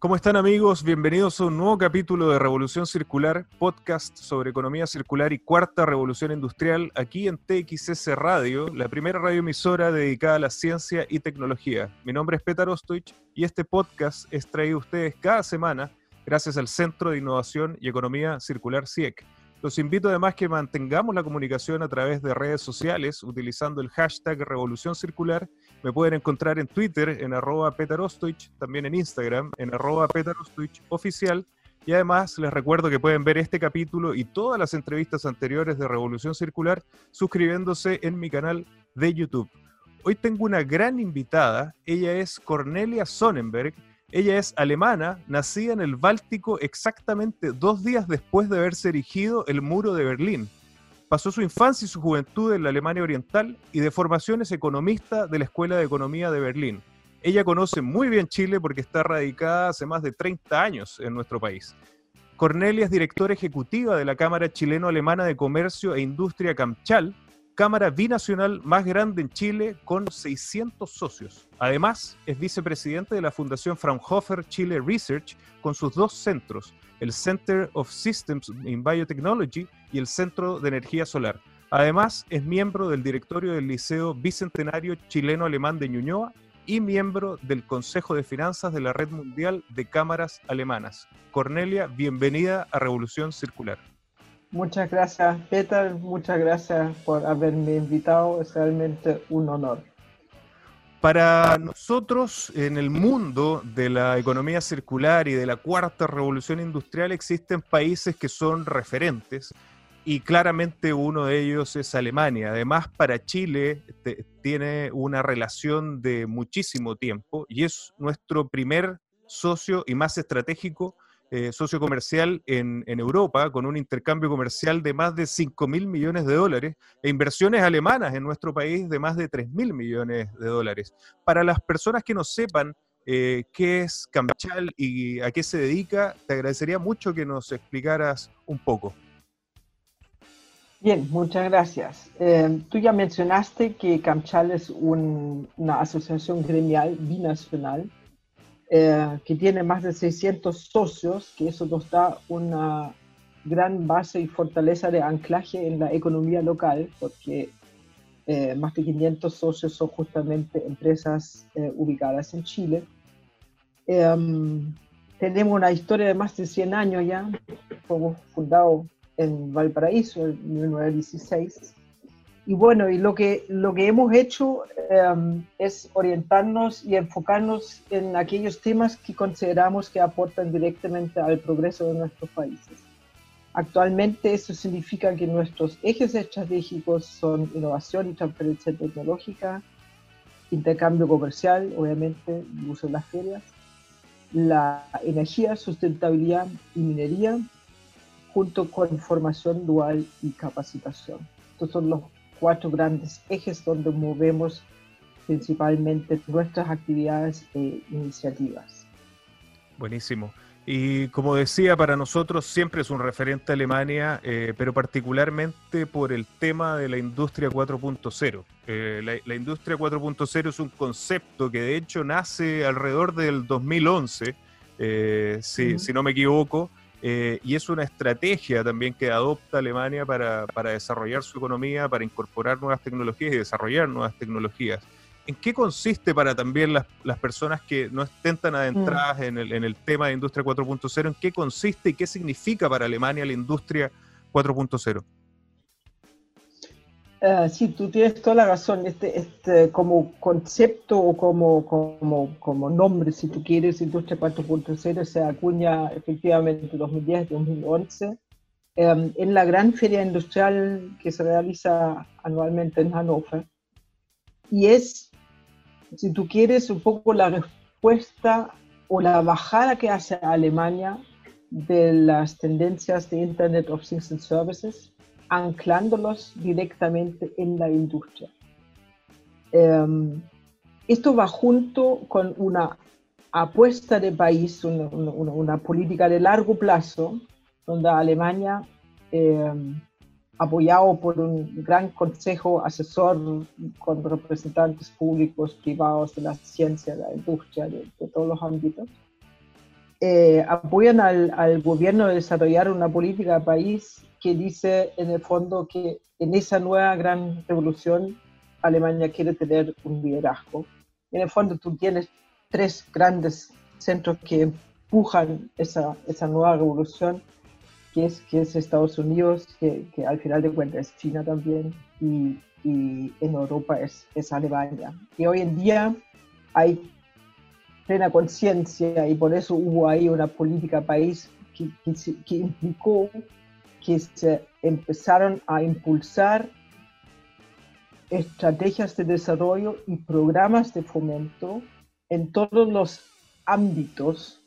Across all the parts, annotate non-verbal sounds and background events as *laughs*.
¿Cómo están amigos? Bienvenidos a un nuevo capítulo de Revolución Circular, podcast sobre economía circular y cuarta revolución industrial, aquí en TXS Radio, la primera radioemisora dedicada a la ciencia y tecnología. Mi nombre es Petar Ostoich y este podcast es traído a ustedes cada semana gracias al Centro de Innovación y Economía Circular CIEC los invito además que mantengamos la comunicación a través de redes sociales utilizando el hashtag Revolución Circular. Me pueden encontrar en Twitter en arroba petarostoich, también en Instagram en arroba oficial. Y además les recuerdo que pueden ver este capítulo y todas las entrevistas anteriores de Revolución Circular suscribiéndose en mi canal de YouTube. Hoy tengo una gran invitada, ella es Cornelia Sonnenberg, ella es alemana, nacida en el Báltico exactamente dos días después de haberse erigido el muro de Berlín. Pasó su infancia y su juventud en la Alemania Oriental y de formación es economista de la Escuela de Economía de Berlín. Ella conoce muy bien Chile porque está radicada hace más de 30 años en nuestro país. Cornelia es directora ejecutiva de la Cámara Chileno-Alemana de Comercio e Industria Camchal, cámara binacional más grande en Chile con 600 socios. Además, es vicepresidente de la Fundación Fraunhofer Chile Research con sus dos centros, el Center of Systems in Biotechnology y el Centro de Energía Solar. Además, es miembro del directorio del Liceo Bicentenario Chileno-Alemán de Ñuñoa y miembro del Consejo de Finanzas de la Red Mundial de Cámaras Alemanas. Cornelia, bienvenida a Revolución Circular. Muchas gracias, Peter. Muchas gracias por haberme invitado. Es realmente un honor. Para nosotros, en el mundo de la economía circular y de la cuarta revolución industrial, existen países que son referentes y claramente uno de ellos es Alemania. Además, para Chile tiene una relación de muchísimo tiempo y es nuestro primer socio y más estratégico eh, socio comercial en, Europa, con un intercambio comercial de más de 5 mil millones de dólares e inversiones alemanas en nuestro país de más de 3 mil millones de dólares. Para las personas que no sepan eh, qué es Camchal y a qué se dedica, te agradecería mucho que nos explicaras un poco. Bien, muchas gracias. Eh, tú ya mencionaste que Camchal es una asociación gremial binacional eh, que tiene más de 600 socios, que eso nos da una gran base y fortaleza de anclaje en la economía local, porque eh, más de 500 socios son justamente empresas eh, ubicadas en Chile. Em, tenemos una historia de más de 100 años ya, fuimos fundado en Valparaíso en 1916 y bueno, y lo que, lo que hemos hecho em, es orientarnos y enfocarnos en aquellos temas que consideramos que aportan directamente al progreso de nuestros países. Actualmente eso significa que nuestros ejes estratégicos son innovación y transferencia tecnológica, intercambio comercial, obviamente, uso de las ferias, la energía, sustentabilidad y minería, junto con formación dual y capacitación. Estos son los cuatro grandes ejes donde movemos principalmente nuestras actividades e iniciativas. Buenísimo. Y como decía, para nosotros siempre es un referente Alemania, eh, pero particularmente por el tema de la industria 4.0. Eh, la, industria 4.0 es un concepto que de hecho nace alrededor del 2011, eh, si, si, no me equivoco, eh, y es una estrategia también que adopta Alemania para, desarrollar su economía, para incorporar nuevas tecnologías y desarrollar nuevas tecnologías. ¿En qué consiste para también las, personas que no estén tan adentradas en, el, en el tema de industria 4.0, en qué consiste y qué significa para Alemania la industria 4.0? Uh, sí, tú tienes toda la razón. Este, este, como concepto o como, como, como nombre, si tú quieres, Industria 4.0 se acuña efectivamente en 2010-2011 em, en la gran feria industrial que se realiza anualmente en Hannover. Y es, si tú quieres, un poco la respuesta o la bajada que hace Alemania de las tendencias de Internet of Things and Services anclándolos directamente en la industria. Em, esto va junto con una apuesta de país, una, política de largo plazo, donde Alemania, em, apoyado por un gran consejo asesor con representantes públicos, privados de la ciencia, de la industria, de, todos los ámbitos, eh, apoyan al, al, gobierno a desarrollar una política de país que dice en el fondo que en esa nueva gran revolución Alemania quiere tener un liderazgo. En el fondo tú tienes tres grandes centros que empujan esa, esa nueva revolución, que es, que es Estados Unidos, que, que al final de cuentas es China también, y, y en Europa es, es Alemania. Y hoy en día hay plena conciencia y por eso hubo ahí una política país que, que, que, implicó que se empezaron a impulsar estrategias de desarrollo y programas de fomento en todos los ámbitos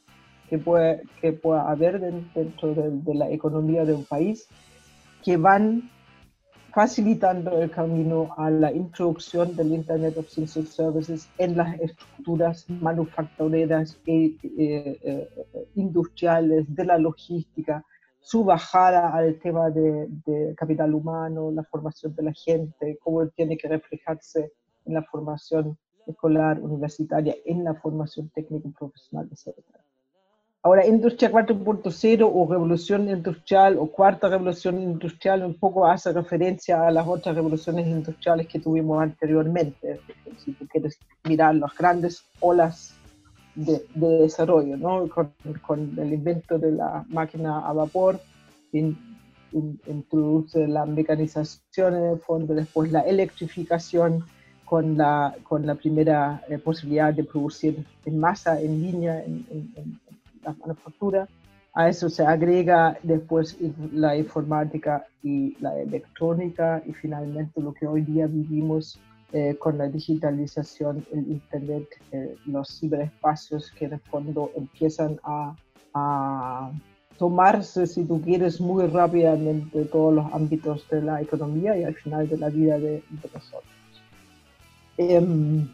que puede, que pueda haber dentro de, de la economía de un país que van facilitando el camino a la introducción del Internet of Things Services en las estructuras manufactureras e eh, eh, industriales, de la logística, su bajada al tema de, capital humano, la formación de la gente, cómo tiene que reflejarse en la formación escolar, universitaria, en la formación técnica y profesional, etc. Ahora, industria 4.0 o revolución industrial o cuarta revolución industrial un poco hace referencia a las otras revoluciones industriales que tuvimos anteriormente. Si tú quieres mirar las grandes olas de, de desarrollo, ¿no? Con, con, el invento de la máquina a vapor, in, in, introduce la mecanización en el fondo, después la electrificación con la, con la primera eh, posibilidad de producir en masa, en línea, en, en la manufactura. A eso se agrega después la informática y la electrónica y finalmente lo que hoy día vivimos eh, con la digitalización, el Internet, eh, los ciberespacios que el fondo empiezan a, a, tomarse, si tú quieres, muy rápidamente todos los ámbitos de la economía y al final de la vida de, de nosotros. Eh,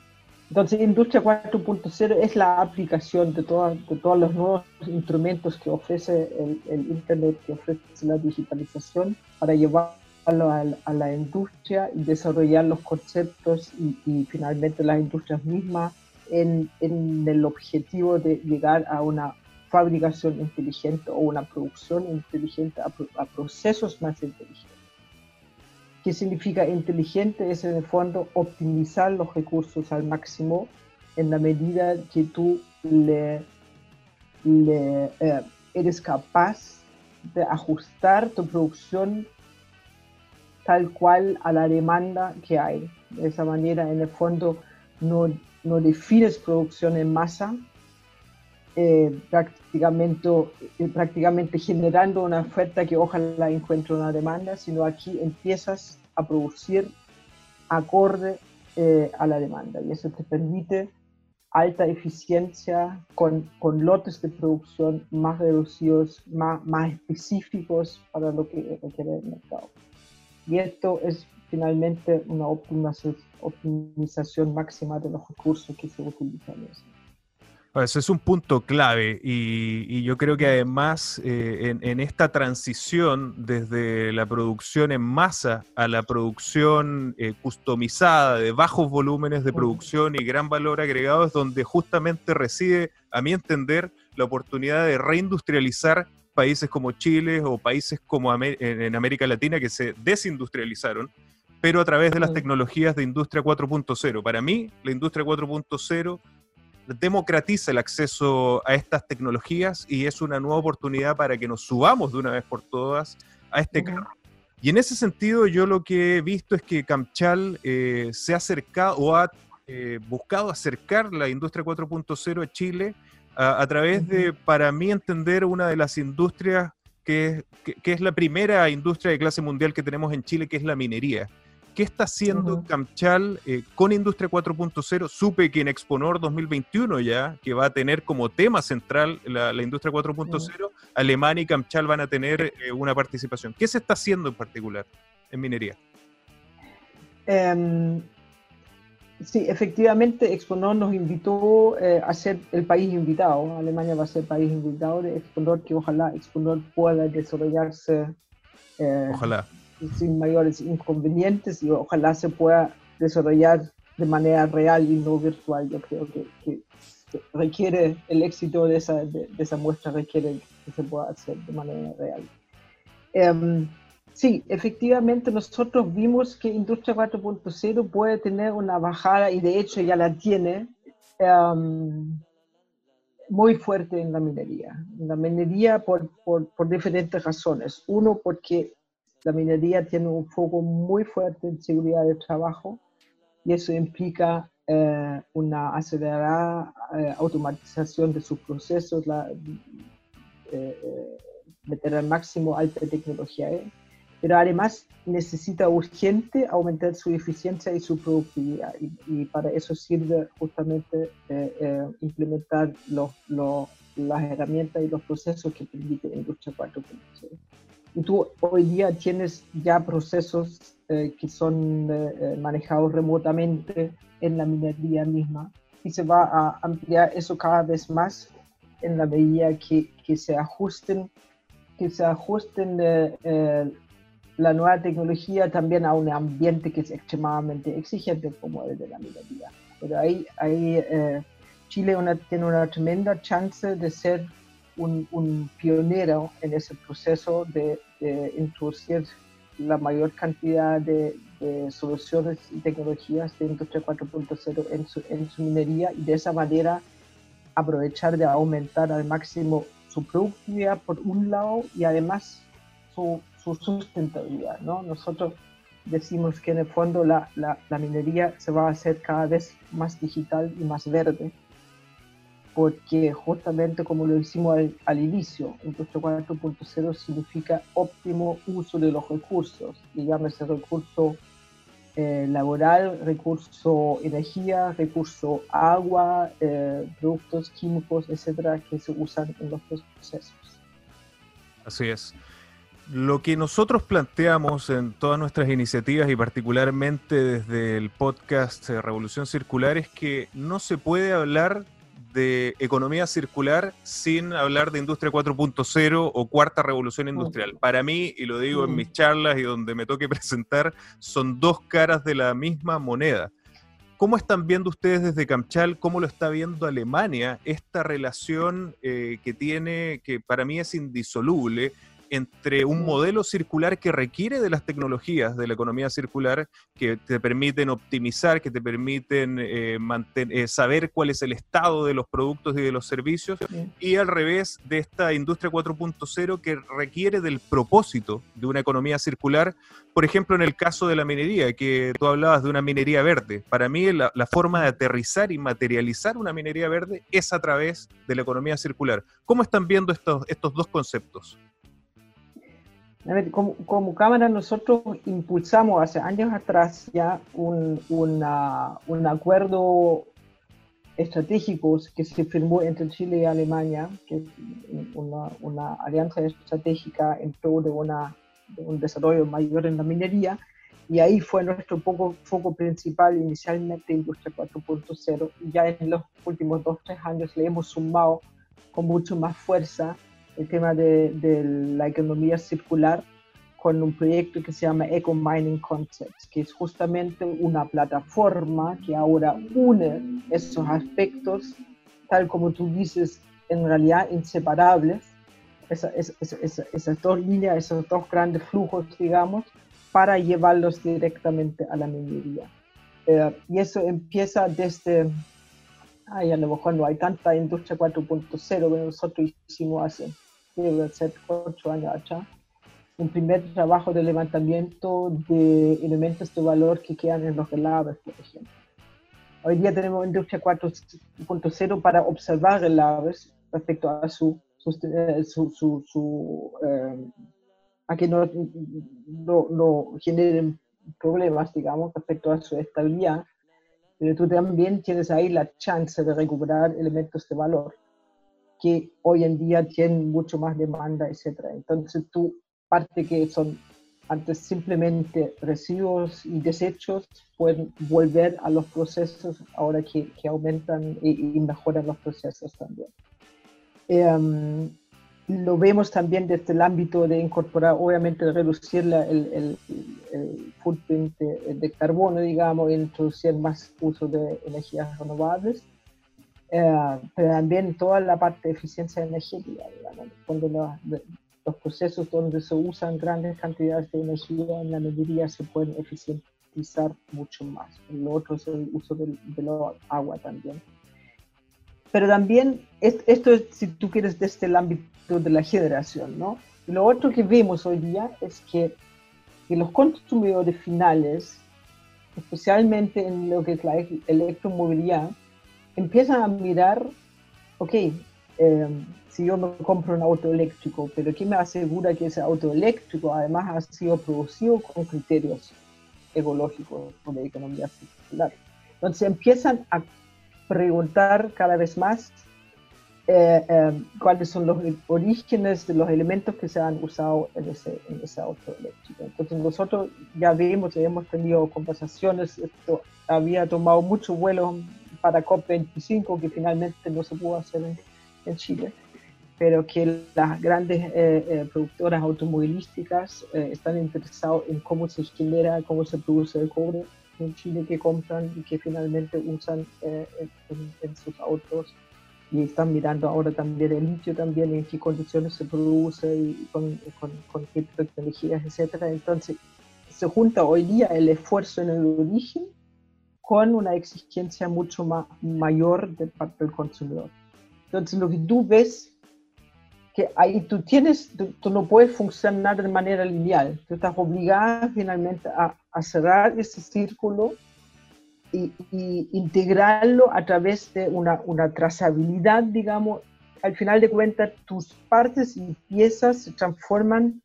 entonces, Industria 4.0 es la aplicación de, de todos los nuevos instrumentos que ofrece el, Internet, que ofrece la digitalización, para llevarlo a, la industria y desarrollar los conceptos y, finalmente las industrias mismas en, el objetivo de llegar a una fabricación inteligente o una producción inteligente, a procesos más inteligentes. ¿Qué significa inteligente? Es en el fondo optimizar los recursos al máximo en la medida que tú le, eh, eres capaz de ajustar tu producción tal cual a la demanda que hay. De esa manera, en el fondo, no, no defines producción en masa, eh, prácticamente, eh, prácticamente generando una oferta que ojalá encuentre una demanda, sino aquí empiezas a producir acorde eh, a la demanda y eso te permite alta eficiencia con, lotes de producción más reducidos, más específicos para lo que requiere el mercado. Y esto es finalmente una optimización máxima de los recursos que se utilizan. Ese es un punto clave y, yo creo que además eh, en, esta transición desde la producción en masa a la producción eh, customizada de bajos volúmenes de producción y gran valor agregado es donde justamente reside, a mi entender, la oportunidad de reindustrializar países como Chile o países como en América Latina que se desindustrializaron, pero a través de las tecnologías de Industria 4.0. Para mí, la Industria 4.0 democratiza el acceso a estas tecnologías y es una nueva oportunidad para que nos subamos de una vez por todas a este carro. Y en ese sentido yo lo que he visto es que Camchal eh, se ha acercado o ha eh, buscado acercar la industria 4.0 a Chile a, través de, para mí entender, una de las industrias que, que, es la primera industria de clase mundial que tenemos en Chile, que es la minería. ¿Qué está haciendo Camchal eh, con Industria 4.0? Supe que en Exponor 2021 ya, que va a tener como tema central la, Industria 4.0, Alemania y Camchal van a tener eh, una participación. ¿Qué se está haciendo en particular en minería? Um, sí, efectivamente, Exponor nos invitó eh, a ser el país invitado. Alemania va a ser país invitado de Exponor, que ojalá Exponor pueda desarrollarse. ojalá sin mayores inconvenientes y ojalá se pueda desarrollar de manera real y no virtual. Yo creo que, que requiere, el éxito de esa, de, esa muestra requiere que se pueda hacer de manera real. Em, sí, efectivamente nosotros vimos que Industria 4.0 puede tener una bajada y de hecho ya la tiene em, muy fuerte en la minería. En la minería por, por, por diferentes razones. Uno, porque la minería tiene un foco muy fuerte en seguridad de trabajo y eso implica eh, una acelerada eh, automatización de sus procesos, la, eh, meter al máximo alta tecnología. Pero además necesita urgente aumentar su eficiencia y su productividad. Y, para eso sirve justamente implementar los, las herramientas y los procesos que permite industria 4.0. Tú hoy día tienes ya procesos eh, que son eh, eh, manejados remotamente en la minería misma y se va a ampliar eso cada vez más en la medida que, que se ajusten que se ajusten la nueva tecnología también a un ambiente que es extremadamente exigente como el de la minería. Pero ahí, ahí Chile una, tiene una tremenda chance de ser un, un pionero en ese proceso de, introducir la mayor cantidad de, soluciones y tecnologías de industria 4.0 en su, en su minería y de esa manera aprovechar de aumentar al máximo su productividad por un lado y además su, su sustentabilidad. ¿no? Nosotros decimos que en el fondo la, la minería se va a hacer cada vez más digital y más verde porque justamente como lo hicimos al, inicio, Industria 4.0 significa óptimo uso de los recursos, digamos ese recurso eh, laboral, recurso energía, recurso agua, eh, productos químicos, etcétera, que se usan en los procesos. Así es. Lo que nosotros planteamos en todas nuestras iniciativas y particularmente desde el podcast Revolución Circular es que no se puede hablar de economía circular sin hablar de industria 4.0 o cuarta revolución industrial. Para mí, y lo digo en mis charlas y donde me toque *laughs* presentar, son dos caras de la misma moneda. ¿Cómo están viendo ustedes desde Camchal, cómo lo está viendo Alemania, esta relación eh, que tiene, que para mí es indisoluble, entre un modelo circular que requiere de las tecnologías de la economía circular, que te permiten optimizar, que te permiten eh, eh, saber cuál es el estado de los productos y de los servicios, y al revés de esta industria 4.0 que requiere del propósito de una economía circular, por ejemplo, en el caso de la minería, que tú hablabas de una minería verde. Para mí la, la forma de aterrizar y materializar una minería verde es a través de la economía circular. ¿Cómo están viendo estos, estos dos conceptos? Como, como, Cámara nosotros impulsamos hace años atrás ya un, un acuerdo estratégico que se firmó entre Chile y Alemania, que es una, una alianza estratégica en pro de, una, de, un desarrollo mayor en la minería, y ahí fue nuestro poco, foco principal inicialmente Industria 4.0, y ya en los últimos dos, tres años le hemos sumado con mucho más fuerza el tema de, de, la economía circular con un proyecto que se llama Eco Mining Concepts, que es justamente una plataforma que ahora une esos aspectos, tal como tú dices, en realidad inseparables, esa, esa, esas dos líneas, esos dos grandes flujos, digamos, para llevarlos directamente a la minería. Eh, y eso empieza desde ay, a lo mejor no hay tanta industria 4.0 que nosotros hicimos hace debe ser ocho años atrás, un primer trabajo de levantamiento de elementos de valor que quedan en los relaves, por ejemplo. Hoy día tenemos Industria 4.0 para observar relaves respecto a su, eh, su, su, eh, a que no, no, no, generen problemas, digamos, respecto a su estabilidad, pero tú también tienes ahí la chance de recuperar elementos de valor que hoy en día tienen mucho más demanda, etc. Entonces tú, parte que son antes simplemente residuos y desechos, pueden volver a los procesos ahora que, que aumentan y, mejoran los procesos también. Em, lo vemos también desde el ámbito de incorporar, obviamente, reducir el, el, el, footprint de, de, carbono, digamos, e introducir más uso de energías renovables eh, pero también toda la parte de eficiencia energética, cuando los, procesos donde se usan grandes cantidades de energía en la minería se pueden eficientizar mucho más. Lo otro es el uso del, agua también. Pero también, esto es, si tú quieres, desde el ámbito de la generación, ¿no? lo otro que vemos hoy día es que, que los consumidores finales, especialmente en lo que es la electromovilidad, empiezan a mirar, ok, em, si yo me compro un auto eléctrico, pero ¿quién me asegura que ese auto eléctrico además ha sido producido con criterios ecológicos o de economía circular? Entonces empiezan a preguntar cada vez más eh, em, cuáles son los orígenes de los elementos que se han usado en ese, en ese auto eléctrico. Entonces nosotros ya vimos, ya hemos tenido conversaciones, esto había tomado mucho vuelo para COP25, que finalmente no se pudo hacer en, Chile, pero que las grandes eh, eh, productoras automovilísticas eh, están interesados en cómo se genera, cómo se produce el cobre en Chile que compran y que finalmente usan en, sus autos y están mirando ahora también el litio también en qué condiciones se produce y con, con, con qué tecnologías, etcétera. Entonces se junta hoy día el esfuerzo en el origen con una exigencia mucho más, mayor de parte del consumidor. Entonces, lo que tú ves, que ahí tú tienes, tú, no puedes funcionar de manera lineal, tú estás obligada finalmente a, a cerrar ese círculo y, y, integrarlo a través de una, una trazabilidad, digamos, al final de cuentas tus partes y piezas se transforman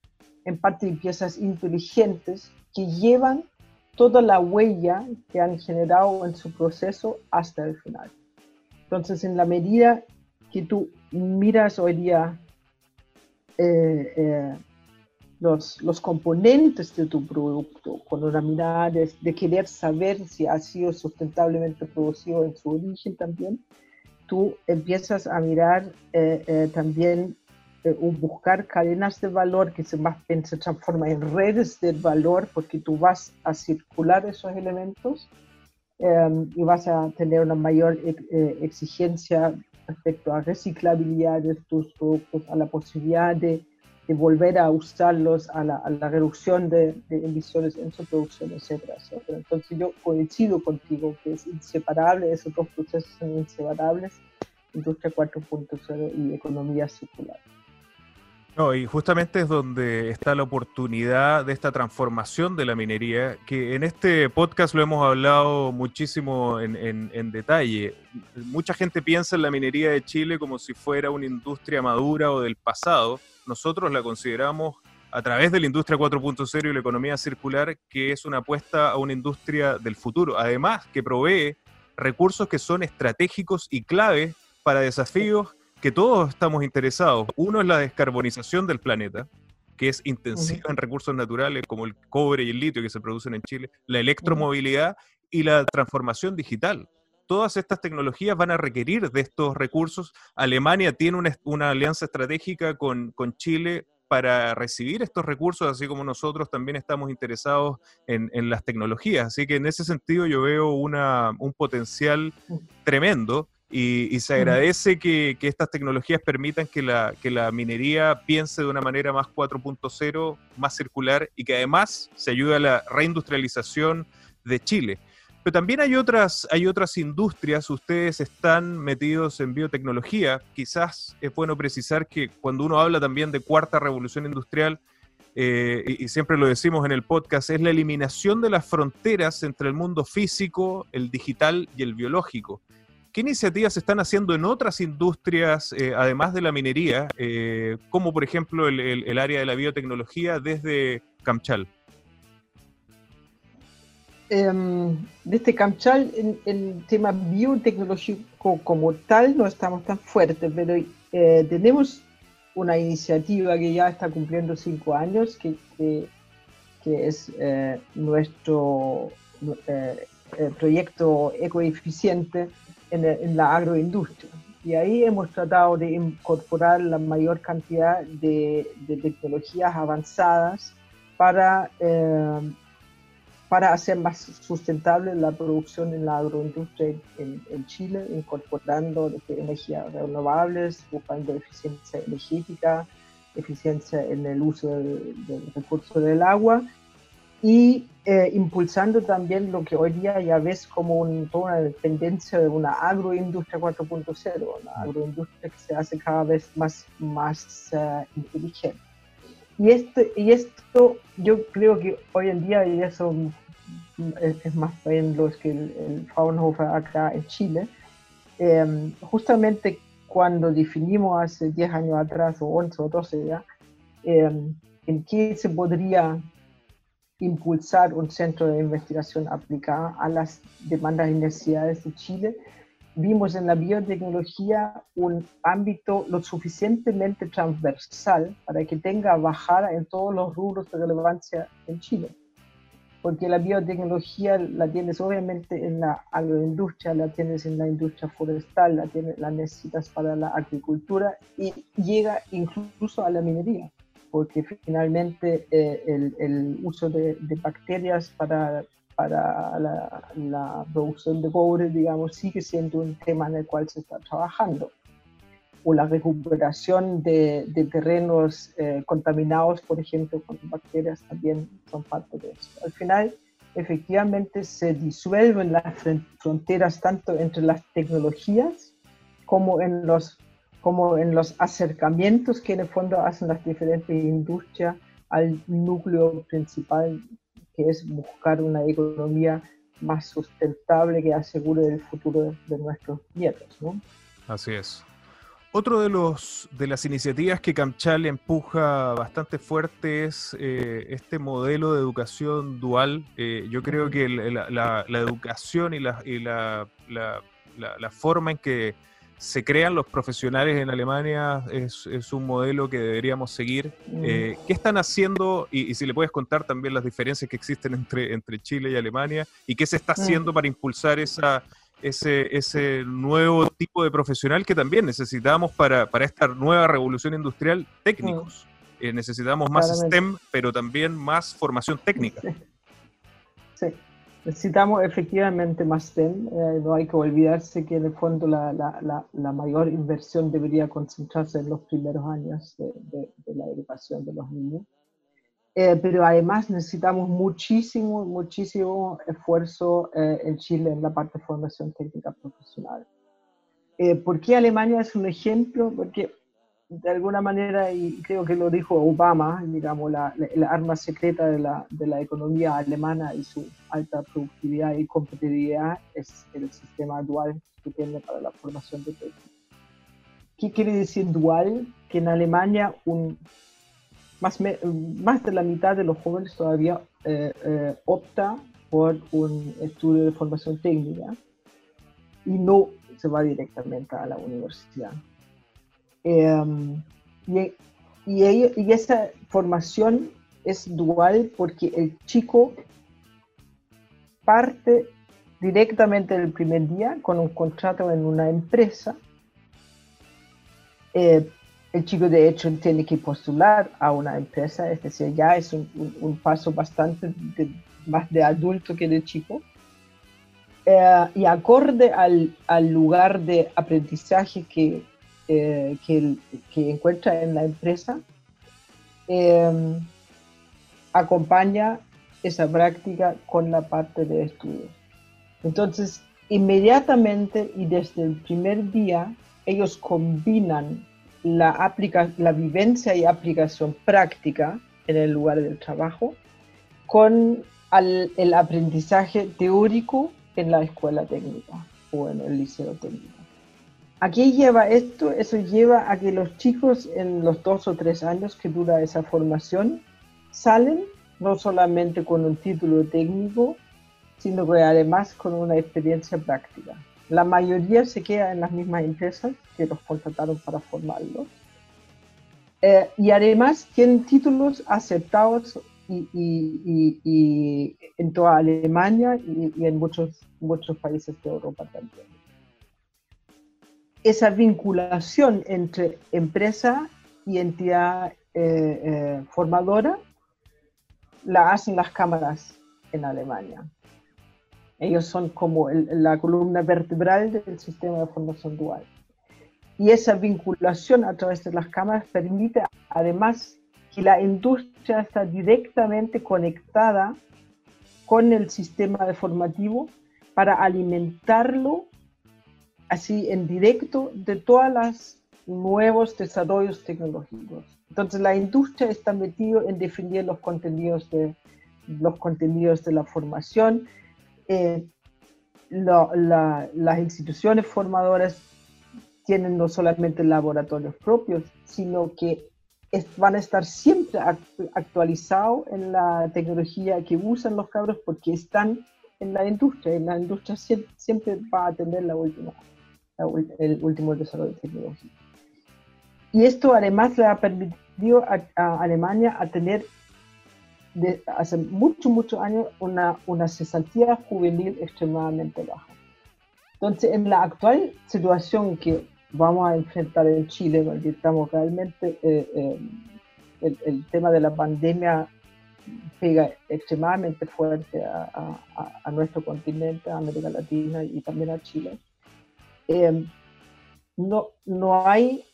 en partes y piezas inteligentes que llevan toda la huella que han generado en su proceso hasta el final. Entonces, en la medida que tú miras hoy día eh, eh, los, los, componentes de tu producto con una mirada de, querer saber si ha sido sustentablemente producido en su origen también, tú empiezas a mirar eh, también buscar cadenas de valor que se, más se transforman en redes de valor porque tú vas a circular esos elementos em, y vas a tener una mayor eh, exigencia respecto a reciclabilidad de tus productos, a la posibilidad de, de volver a usarlos, a la, a la reducción de, de, emisiones en su producción, etcétera. Entonces yo coincido contigo que es inseparable, esos dos procesos son inseparables, industria 4.0 y economía circular. No, y justamente es donde está la oportunidad de esta transformación de la minería, que en este podcast lo hemos hablado muchísimo en, detalle. Mucha gente piensa en la minería de Chile como si fuera una industria madura o del pasado. Nosotros la consideramos a través de la industria 4.0 y la economía circular, que es una apuesta a una industria del futuro. Además, que provee recursos que son estratégicos y claves para desafíos que todos estamos interesados. Uno es la descarbonización del planeta, que es intensiva en recursos naturales como el cobre y el litio que se producen en Chile, la electromovilidad y la transformación digital. Todas estas tecnologías van a requerir de estos recursos. Alemania tiene una, alianza estratégica con, con, Chile para recibir estos recursos, así como nosotros también estamos interesados en, en las tecnologías. Así que en ese sentido yo veo una, un potencial tremendo y, se agradece que, estas tecnologías permitan que la, que la minería piense de una manera más 4.0, más circular y que además se ayude a la reindustrialización de Chile. Pero también hay otras, hay otras industrias, ustedes están metidos en biotecnología, quizás es bueno precisar que cuando uno habla también de cuarta revolución industrial, eh, y, y, siempre lo decimos en el podcast, es la eliminación de las fronteras entre el mundo físico, el digital y el biológico. ¿Qué iniciativas se están haciendo en otras industrias, eh, además de la minería, eh, como por ejemplo el, área de la biotecnología desde Camchal? Em, desde Camchal, en el tema biotecnológico como tal no estamos tan fuertes, pero eh, tenemos una iniciativa que ya está cumpliendo cinco años, que, que es nuestro proyecto ecoeficiente en, la agroindustria. Y ahí hemos tratado de incorporar la mayor cantidad de, tecnologías avanzadas para, eh, para hacer más sustentable la producción en la agroindustria en, Chile, incorporando energías renovables, buscando eficiencia energética, eficiencia en el uso del, recurso del agua y eh, impulsando también lo que hoy día ya ves como un, toda una tendencia de una agroindustria 4.0, una agroindustria que se hace cada vez más, más uh, inteligente. Y, este, y esto yo creo que hoy en día, y eso es, más bien lo que el, el, Fraunhofer acá en Chile, eh, justamente cuando definimos hace 10 años atrás, o 11 o 12 ya, eh, en qué se podría impulsar un centro de investigación aplicada a las demandas y necesidades de Chile, vimos en la biotecnología un ámbito lo suficientemente transversal para que tenga bajada en todos los rubros de relevancia en Chile. Porque la biotecnología la tienes obviamente en la agroindustria, la tienes en la industria forestal, la, tienes, la necesitas para la agricultura y llega incluso a la minería porque finalmente eh, el, el, uso de, de, bacterias para para la, producción de cobre, digamos, sigue siendo un tema en el cual se está trabajando. O la recuperación de, terrenos eh, contaminados, por ejemplo, con bacterias, también son parte de eso. Al final, efectivamente, se disuelven las fronteras tanto entre las tecnologías como en los, como en los acercamientos que en el fondo hacen las diferentes industrias al núcleo principal que es buscar una economía más sustentable que asegure el futuro de, nuestros nietos. ¿no? Así es. Otro de, los, de las iniciativas que Camchal empuja bastante fuerte es eh, este modelo de educación dual. Eh, yo creo que la, la, educación y, la, y la, forma en que se crean los profesionales en Alemania es, un modelo que deberíamos seguir. Mm. Eh, ¿Qué están haciendo? Y, si le puedes contar también las diferencias que existen entre, entre Chile y Alemania y qué se está mm. haciendo para impulsar esa, ese, ese nuevo tipo de profesional que también necesitamos para, para esta nueva revolución industrial, técnicos. Mm. Eh, necesitamos más STEM, pero también más formación técnica. sí. Necesitamos efectivamente más STEM. Eh, no hay que olvidarse que en el fondo la, la, la, mayor inversión debería concentrarse en los primeros años de, de, la educación de los niños. Eh, pero además necesitamos muchísimo, muchísimo esfuerzo eh, en Chile en la parte de formación técnica profesional. ¿Por qué Alemania es un ejemplo? Porque de alguna manera, y creo que lo dijo Obama, digamos, la, la, arma secreta de la, de la, economía alemana y su alta productividad y competitividad es el sistema dual que tiene para la formación de técnicos. ¿Qué quiere decir dual? Que en Alemania un, más, más de la mitad de los jóvenes todavía eh, eh, opta por un estudio de formación técnica y no se va directamente a la universidad. Em, y, y, esa formación es dual porque el chico parte directamente el primer día con un contrato en una empresa. Eh, el chico de hecho tiene que postular a una empresa, es decir, ya es un, paso bastante más de adulto que de chico. Eh, y acorde al, al, lugar de aprendizaje que, que, que, encuentra en la empresa em, acompaña esa práctica con la parte de estudio. Entonces, inmediatamente y desde el primer día, ellos combinan la, aplica la vivencia y aplicación práctica en el lugar del trabajo con el aprendizaje teórico en la escuela técnica o en el liceo técnico. ¿A qué lleva esto? Eso lleva a que los chicos en los dos o tres años que dura esa formación salen no solamente con un título técnico, sino que además con una experiencia práctica. La mayoría se queda en las mismas empresas que los contrataron para formarlos. Eh, y además tienen títulos aceptados en toda Alemania y, y en muchos, muchos países de Europa también esa vinculación entre empresa y entidad eh, eh, formadora la hacen las cámaras en Alemania. Ellos son como la columna vertebral del sistema de formación dual. Y esa vinculación a través de las cámaras permite además que la industria está directamente conectada con el sistema de formativo para alimentarlo así en directo de todos los nuevos desarrollos tecnológicos. Entonces la industria está metida en definir los contenidos de, los contenidos de la formación. Eh, las instituciones formadoras tienen no solamente laboratorios propios, sino que van a estar siempre actualizados en la tecnología que usan los cabros porque están en la industria. Y la industria siempre, va a tener la última, el último desarrollo tecnológico. Y esto además le ha permitido a, Alemania a tener hace muchos, muchos años una, una cesantía juvenil extremadamente baja. Entonces, en la actual situación que vamos a enfrentar en Chile, porque estamos realmente, eh, eh, el, el, tema de la pandemia pega extremadamente fuerte a, a, nuestro continente, a América Latina y también a Chile. Eh, no, no, hay,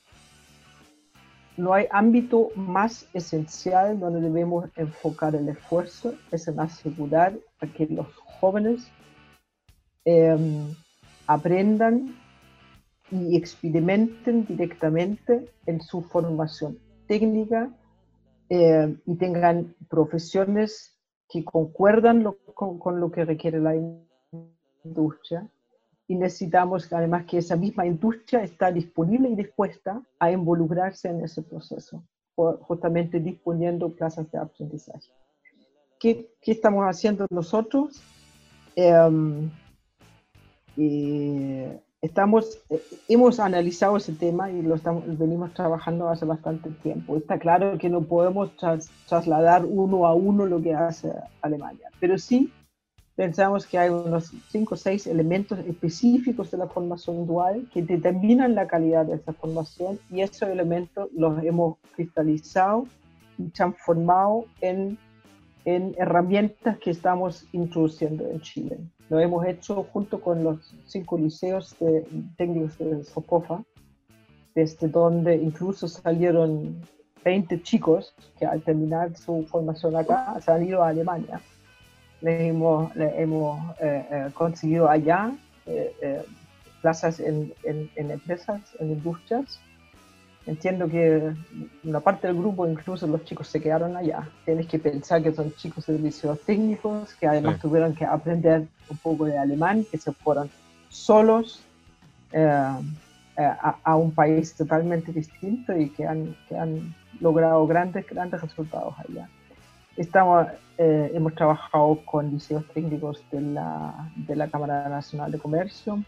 no hay ámbito más esencial donde debemos enfocar el esfuerzo, es en asegurar que los jóvenes aprendan y experimenten directamente en su formación técnica eh, y tengan profesiones que concuerdan con, lo que requiere la industria. Y necesitamos además que esa misma industria está disponible y dispuesta a involucrarse en ese proceso, justamente disponiendo plazas de aprendizaje. ¿Qué, qué estamos haciendo nosotros? Eh, estamos, eh, hemos analizado ese tema y lo estamos, venimos trabajando hace bastante tiempo. Está claro que no podemos trasladar uno a uno lo que hace Alemania, pero sí pensamos que hay unos cinco o seis elementos específicos de la formación dual que determinan la calidad de esa formación y esos elementos los hemos cristalizado y transformado en, en herramientas que estamos introduciendo en Chile. Lo hemos hecho junto con los cinco liceos de, técnicos de Socofa, desde donde incluso salieron 20 chicos que al terminar su formación acá han ido a Alemania. Le hemos, hemos eh, eh, conseguido allá eh, plazas en, en, en empresas, en industrias, Entiendo que una parte del grupo, incluso los chicos se quedaron allá. Tienes que pensar que son chicos de liceos técnicos, que además tuvieron que aprender un poco de alemán, que se fueron solos eh, eh, a, un país totalmente distinto y que han, que han logrado grandes, grandes resultados allá. Estamos, eh, hemos trabajado con liceos técnicos de la, de la Cámara Nacional de Comercio,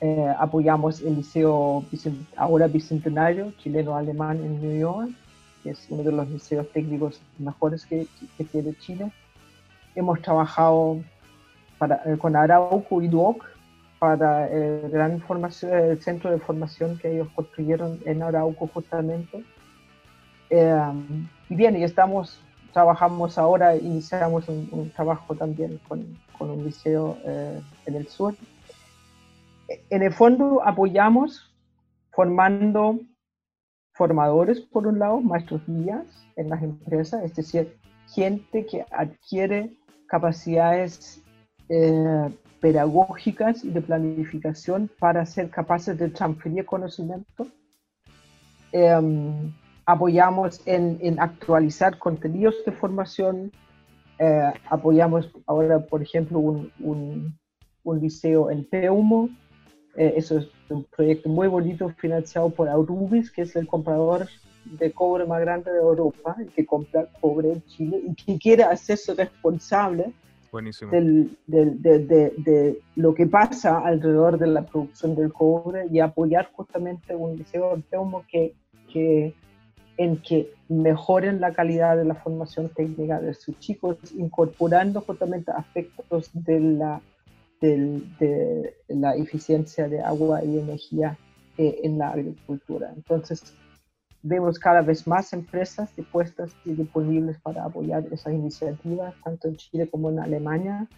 eh, apoyamos el Liceo ahora Bicentenario chileno-alemán en New York, que es uno de los liceos técnicos mejores que, tiene Chile. Hemos trabajado para, eh, con Arauco y Duoc para el, gran formación, el centro de formación que ellos construyeron en Arauco justamente. Eh, y bien, y estamos, trabajamos ahora, iniciamos un, trabajo también con, con un liceo en el sur, en el fondo apoyamos formando formadores, por un lado, maestros guías en las empresas, es decir, gente que adquiere capacidades eh, pedagógicas y de planificación para ser capaces de transferir conocimiento. Em, apoyamos en, actualizar contenidos de formación. Eh, apoyamos ahora, por ejemplo, un, un, un liceo en Peumo, eh, eso es un proyecto muy bonito financiado por Aurubis, que es el comprador de cobre más grande de Europa, el que compra cobre en Chile y que quiere hacerse responsable del, del, de, de, lo que pasa alrededor de la producción del cobre y apoyar justamente un liceo autónomo que, que, en que mejoren la calidad de la formación técnica de sus chicos, incorporando justamente aspectos de la de la eficiencia de agua y energía eh, en la agricultura. Entonces, vemos cada vez más empresas dispuestas y disponibles para apoyar esas iniciativas, tanto en Chile como en Alemania.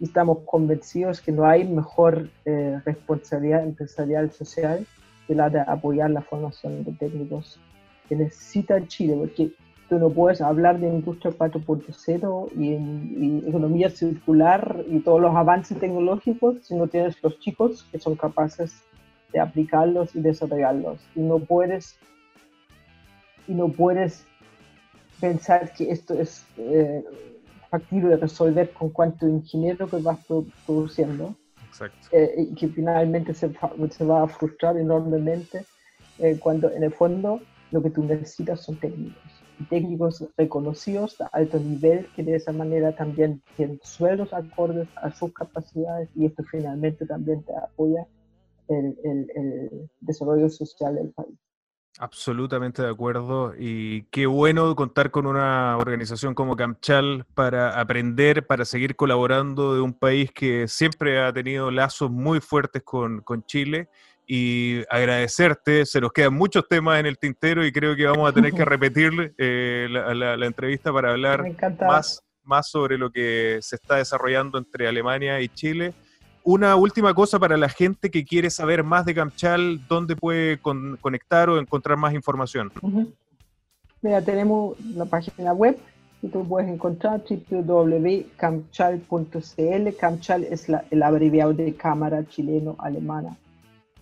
Y estamos convencidos que no hay mejor eh, responsabilidad empresarial social que la de apoyar la formación de técnicos que necesita Chile, porque tú no puedes hablar de industria 4.0 y, y, economía circular y todos los avances tecnológicos si no tienes los chicos que son capaces de aplicarlos y desarrollarlos. Y no puedes y no puedes pensar que esto es eh, factible de resolver con cuánto ingeniero que vas produciendo. Eh, y que finalmente se, se, va a frustrar enormemente eh, cuando en el fondo lo que tú necesitas son técnicos. técnicos reconocidos a alto nivel que de esa manera también tienen sueldos acordes a sus capacidades y esto finalmente también te apoya el, el, el desarrollo social del país. Absolutamente de acuerdo y qué bueno contar con una organización como Camchal para aprender, para seguir colaborando de un país que siempre ha tenido lazos muy fuertes con, Chile y agradecerte, se nos quedan muchos temas en el tintero y creo que vamos a tener que *laughs* repetir eh, la, la, entrevista para hablar más, más sobre lo que se está desarrollando entre Alemania y Chile una última cosa para la gente que quiere saber más de Camchal, ¿dónde puede conectar o encontrar más información? Mira, tenemos la página web que tú puedes encontrar www.camchal.cl. Camchal es el abreviado de Cámara Chileno-Alemana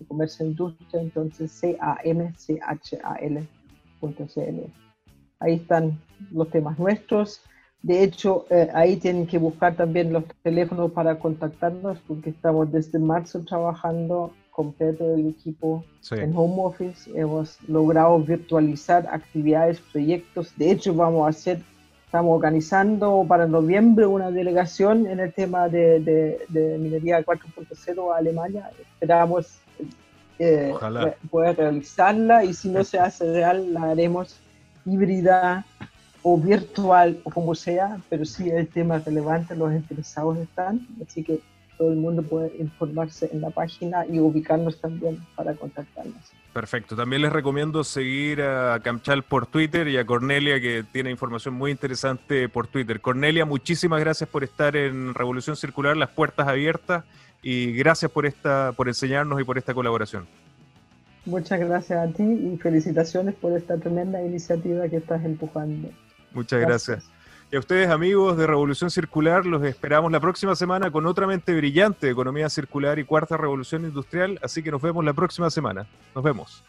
Comercio e Industria, entonces C-A-M-C-H-A-L.cl. Ahí están los temas nuestros de hecho, eh, ahí tienen que buscar también los teléfonos para contactarnos porque estamos desde marzo trabajando completo el equipo en home office. Hemos logrado virtualizar actividades, proyectos. De hecho, vamos a hacer, estamos organizando para noviembre una delegación en el tema de, de, minería 4.0 a Alemania. Esperamos eh, poder realizarla y si no se hace real, la haremos híbrida o virtual o como sea, pero sí el tema relevante, los interesados están, así que todo el mundo puede informarse en la página y ubicarnos también para contactarnos. Perfecto. También les recomiendo seguir a Camchal por Twitter y a Cornelia, que tiene información muy interesante por Twitter. Cornelia, muchísimas gracias por estar en Revolución Circular, las puertas abiertas, y gracias por, esta, por enseñarnos y por esta colaboración. Muchas gracias a ti y felicitaciones por esta tremenda iniciativa que estás empujando. Muchas gracias. Y a ustedes, amigos de Revolución Circular, los esperamos la próxima semana con otra mente brillante de economía circular y cuarta revolución industrial. Así que nos vemos la próxima semana. Nos vemos.